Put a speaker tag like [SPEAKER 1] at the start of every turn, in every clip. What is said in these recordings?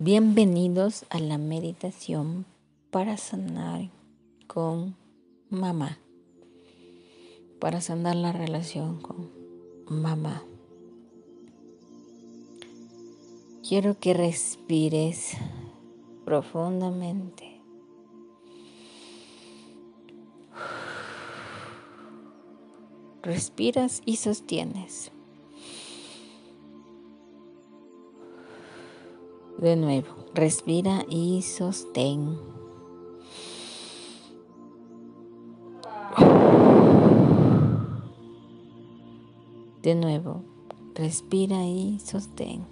[SPEAKER 1] Bienvenidos a la meditación para sanar con mamá, para sanar la relación con mamá. Quiero que respires profundamente. Respiras y sostienes. De nuevo, respira y sostén. De nuevo, respira y sostén.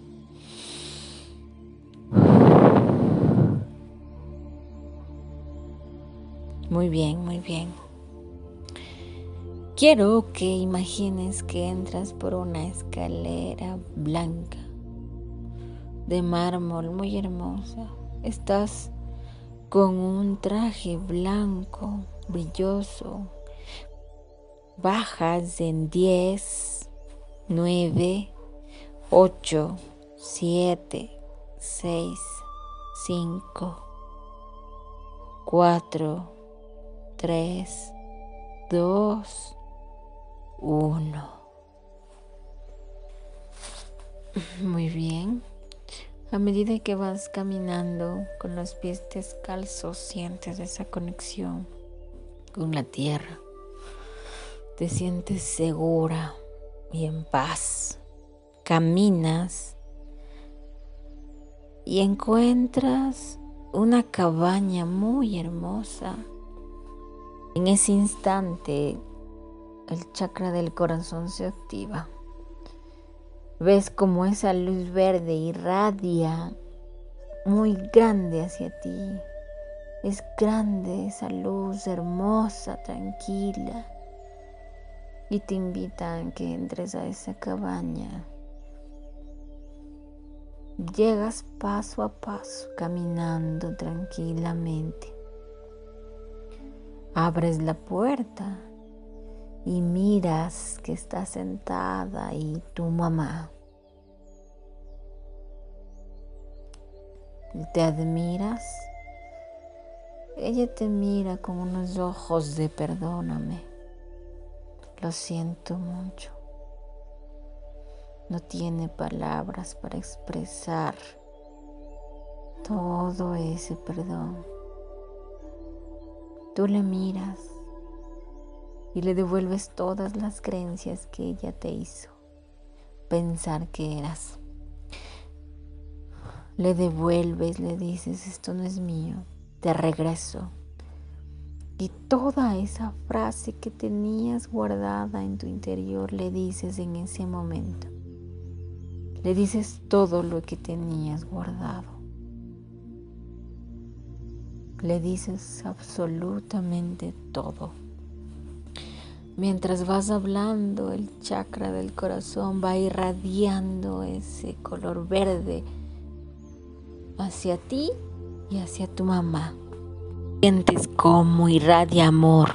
[SPEAKER 1] Muy bien, muy bien. Quiero que imagines que entras por una escalera blanca de mármol muy hermosa. Estás con un traje blanco, brilloso. Bajas en 10, 9, 8, 7, 6, 5, 4, 3, 2, 1. Muy bien. A medida que vas caminando con los pies descalzos, sientes esa conexión con la tierra. Te sientes segura y en paz. Caminas y encuentras una cabaña muy hermosa. En ese instante, el chakra del corazón se activa. Ves como esa luz verde irradia muy grande hacia ti. Es grande esa luz hermosa, tranquila. Y te invitan a que entres a esa cabaña. Llegas paso a paso, caminando tranquilamente. Abres la puerta y miras que está sentada ahí tu mamá. Te admiras. Ella te mira con unos ojos de perdóname. Lo siento mucho. No tiene palabras para expresar todo ese perdón. Tú le miras y le devuelves todas las creencias que ella te hizo pensar que eras. Le devuelves, le dices, esto no es mío, te regreso. Y toda esa frase que tenías guardada en tu interior le dices en ese momento. Le dices todo lo que tenías guardado. Le dices absolutamente todo. Mientras vas hablando, el chakra del corazón va irradiando ese color verde hacia ti y hacia tu mamá. Sientes como irradia amor.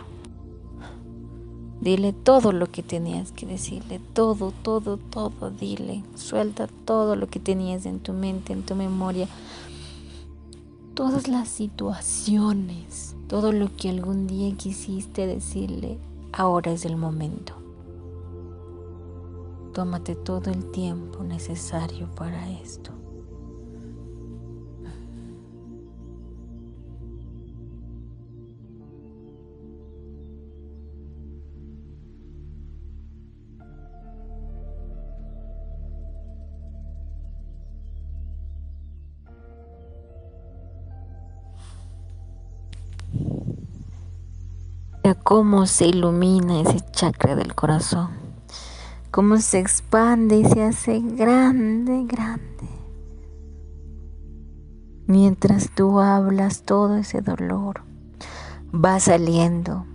[SPEAKER 1] Dile todo lo que tenías que decirle, todo, todo, todo, dile. Suelta todo lo que tenías en tu mente, en tu memoria. Todas las situaciones, todo lo que algún día quisiste decirle, Ahora es el momento. Tómate todo el tiempo necesario para esto. Cómo se ilumina ese chakra del corazón, cómo se expande y se hace grande, grande. Mientras tú hablas, todo ese dolor va saliendo.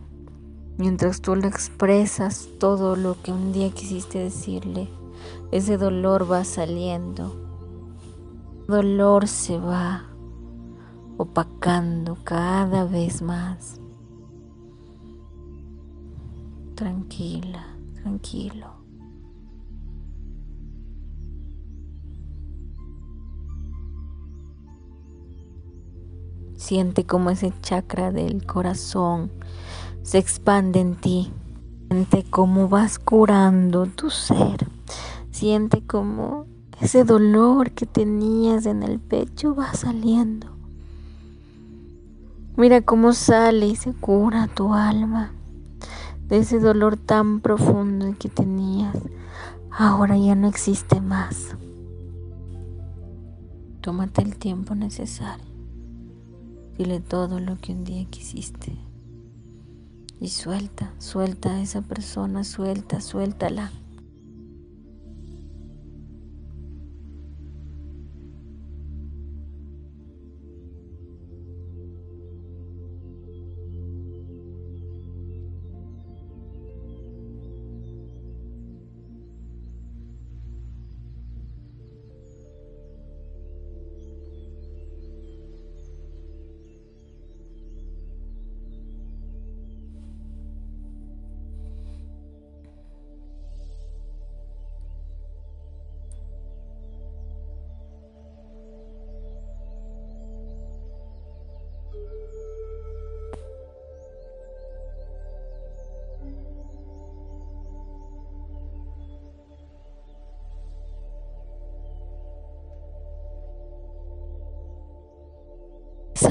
[SPEAKER 1] Mientras tú le expresas todo lo que un día quisiste decirle, ese dolor va saliendo. El dolor se va opacando cada vez más tranquila, tranquilo. Siente como ese chakra del corazón se expande en ti. Siente cómo vas curando tu ser. Siente cómo ese dolor que tenías en el pecho va saliendo. Mira cómo sale y se cura tu alma ese dolor tan profundo que tenías. Ahora ya no existe más. Tómate el tiempo necesario. Dile todo lo que un día quisiste. Y suelta, suelta a esa persona, suelta, suéltala.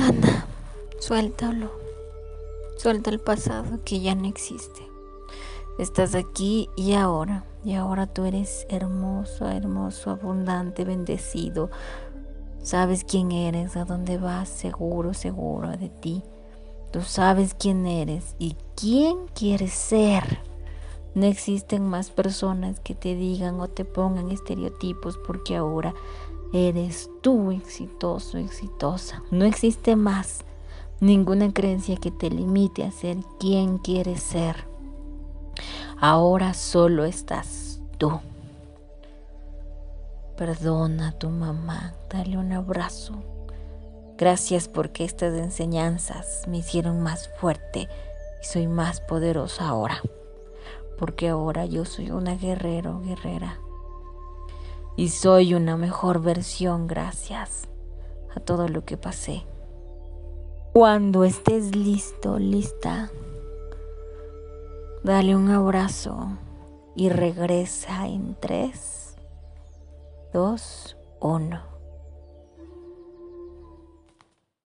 [SPEAKER 1] Sana, suéltalo. Suelta el pasado que ya no existe. Estás aquí y ahora. Y ahora tú eres hermoso, hermoso, abundante, bendecido. Sabes quién eres, a dónde vas, seguro, seguro de ti. Tú sabes quién eres y quién quieres ser. No existen más personas que te digan o te pongan estereotipos porque ahora Eres tú exitoso, exitosa. No existe más ninguna creencia que te limite a ser quien quieres ser. Ahora solo estás tú. Perdona a tu mamá, dale un abrazo. Gracias porque estas enseñanzas me hicieron más fuerte y soy más poderosa ahora. Porque ahora yo soy una guerrero, guerrera y soy una mejor versión gracias a todo lo que pasé. Cuando estés listo, lista, dale un abrazo y regresa en 3, 2, 1.